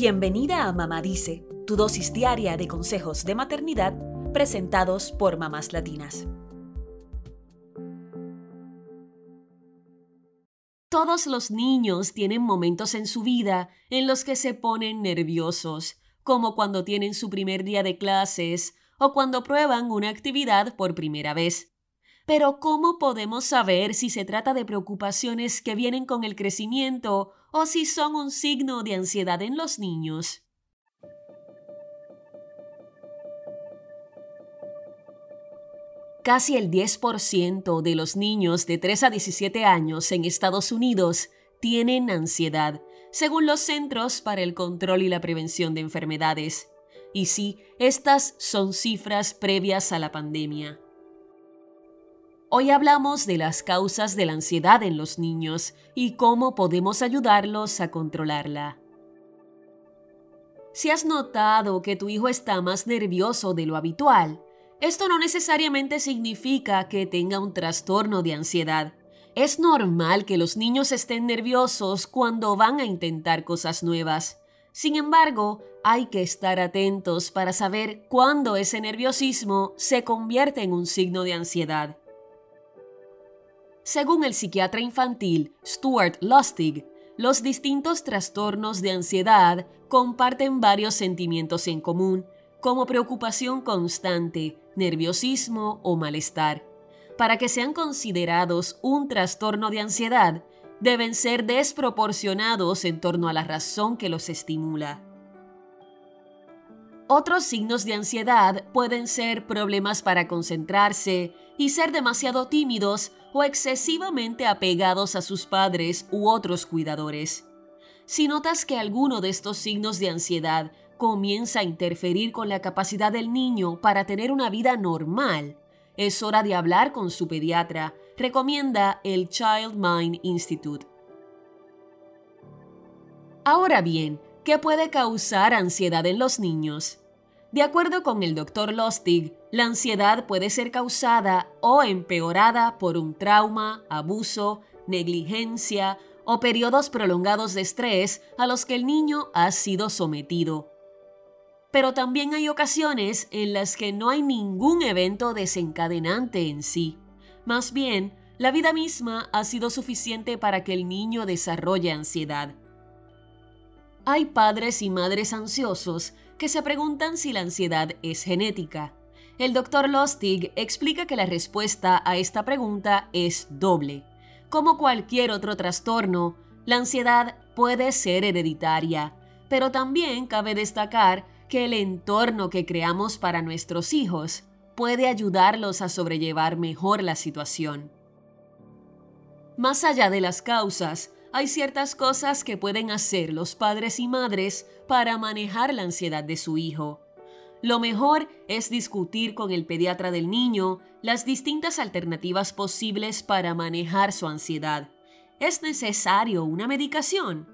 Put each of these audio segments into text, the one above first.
Bienvenida a Mamá Dice, tu dosis diaria de consejos de maternidad presentados por mamás latinas. Todos los niños tienen momentos en su vida en los que se ponen nerviosos, como cuando tienen su primer día de clases o cuando prueban una actividad por primera vez. Pero ¿cómo podemos saber si se trata de preocupaciones que vienen con el crecimiento o si son un signo de ansiedad en los niños? Casi el 10% de los niños de 3 a 17 años en Estados Unidos tienen ansiedad, según los Centros para el Control y la Prevención de Enfermedades. Y sí, estas son cifras previas a la pandemia. Hoy hablamos de las causas de la ansiedad en los niños y cómo podemos ayudarlos a controlarla. Si has notado que tu hijo está más nervioso de lo habitual, esto no necesariamente significa que tenga un trastorno de ansiedad. Es normal que los niños estén nerviosos cuando van a intentar cosas nuevas. Sin embargo, hay que estar atentos para saber cuándo ese nerviosismo se convierte en un signo de ansiedad. Según el psiquiatra infantil Stuart Lustig, los distintos trastornos de ansiedad comparten varios sentimientos en común, como preocupación constante, nerviosismo o malestar. Para que sean considerados un trastorno de ansiedad, deben ser desproporcionados en torno a la razón que los estimula. Otros signos de ansiedad pueden ser problemas para concentrarse y ser demasiado tímidos o excesivamente apegados a sus padres u otros cuidadores. Si notas que alguno de estos signos de ansiedad comienza a interferir con la capacidad del niño para tener una vida normal, es hora de hablar con su pediatra, recomienda el Child Mind Institute. Ahora bien, ¿qué puede causar ansiedad en los niños? De acuerdo con el Dr. Lustig, la ansiedad puede ser causada o empeorada por un trauma, abuso, negligencia o periodos prolongados de estrés a los que el niño ha sido sometido. Pero también hay ocasiones en las que no hay ningún evento desencadenante en sí. Más bien, la vida misma ha sido suficiente para que el niño desarrolle ansiedad. Hay padres y madres ansiosos que se preguntan si la ansiedad es genética. El Dr. Lustig explica que la respuesta a esta pregunta es doble. Como cualquier otro trastorno, la ansiedad puede ser hereditaria, pero también cabe destacar que el entorno que creamos para nuestros hijos puede ayudarlos a sobrellevar mejor la situación. Más allá de las causas, hay ciertas cosas que pueden hacer los padres y madres para manejar la ansiedad de su hijo. Lo mejor es discutir con el pediatra del niño las distintas alternativas posibles para manejar su ansiedad. ¿Es necesario una medicación?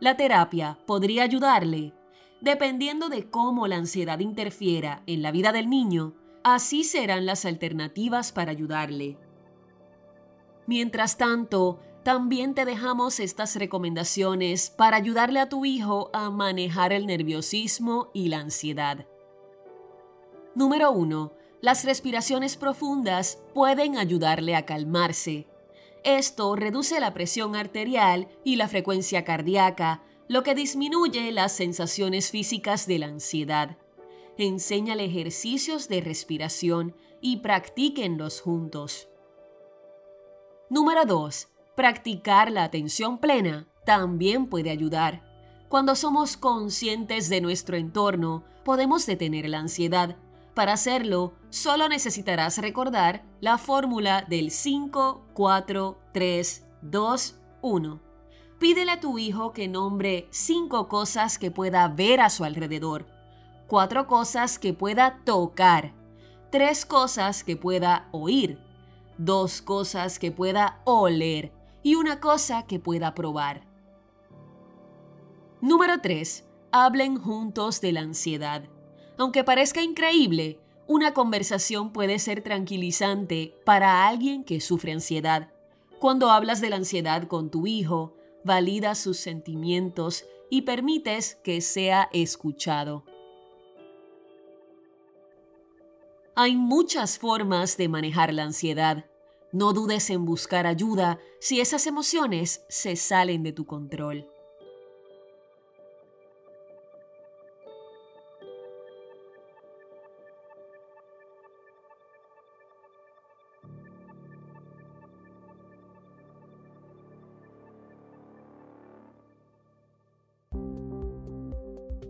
La terapia podría ayudarle. Dependiendo de cómo la ansiedad interfiera en la vida del niño, así serán las alternativas para ayudarle. Mientras tanto, también te dejamos estas recomendaciones para ayudarle a tu hijo a manejar el nerviosismo y la ansiedad. Número 1. Las respiraciones profundas pueden ayudarle a calmarse. Esto reduce la presión arterial y la frecuencia cardíaca, lo que disminuye las sensaciones físicas de la ansiedad. Enséñale ejercicios de respiración y practíquenlos juntos. Número 2. Practicar la atención plena también puede ayudar. Cuando somos conscientes de nuestro entorno, podemos detener la ansiedad. Para hacerlo, solo necesitarás recordar la fórmula del 5, 4, 3, 2, 1. Pídele a tu hijo que nombre 5 cosas que pueda ver a su alrededor, 4 cosas que pueda tocar, 3 cosas que pueda oír, 2 cosas que pueda oler y una cosa que pueda probar. Número 3. Hablen juntos de la ansiedad. Aunque parezca increíble, una conversación puede ser tranquilizante para alguien que sufre ansiedad. Cuando hablas de la ansiedad con tu hijo, valida sus sentimientos y permites que sea escuchado. Hay muchas formas de manejar la ansiedad. No dudes en buscar ayuda si esas emociones se salen de tu control.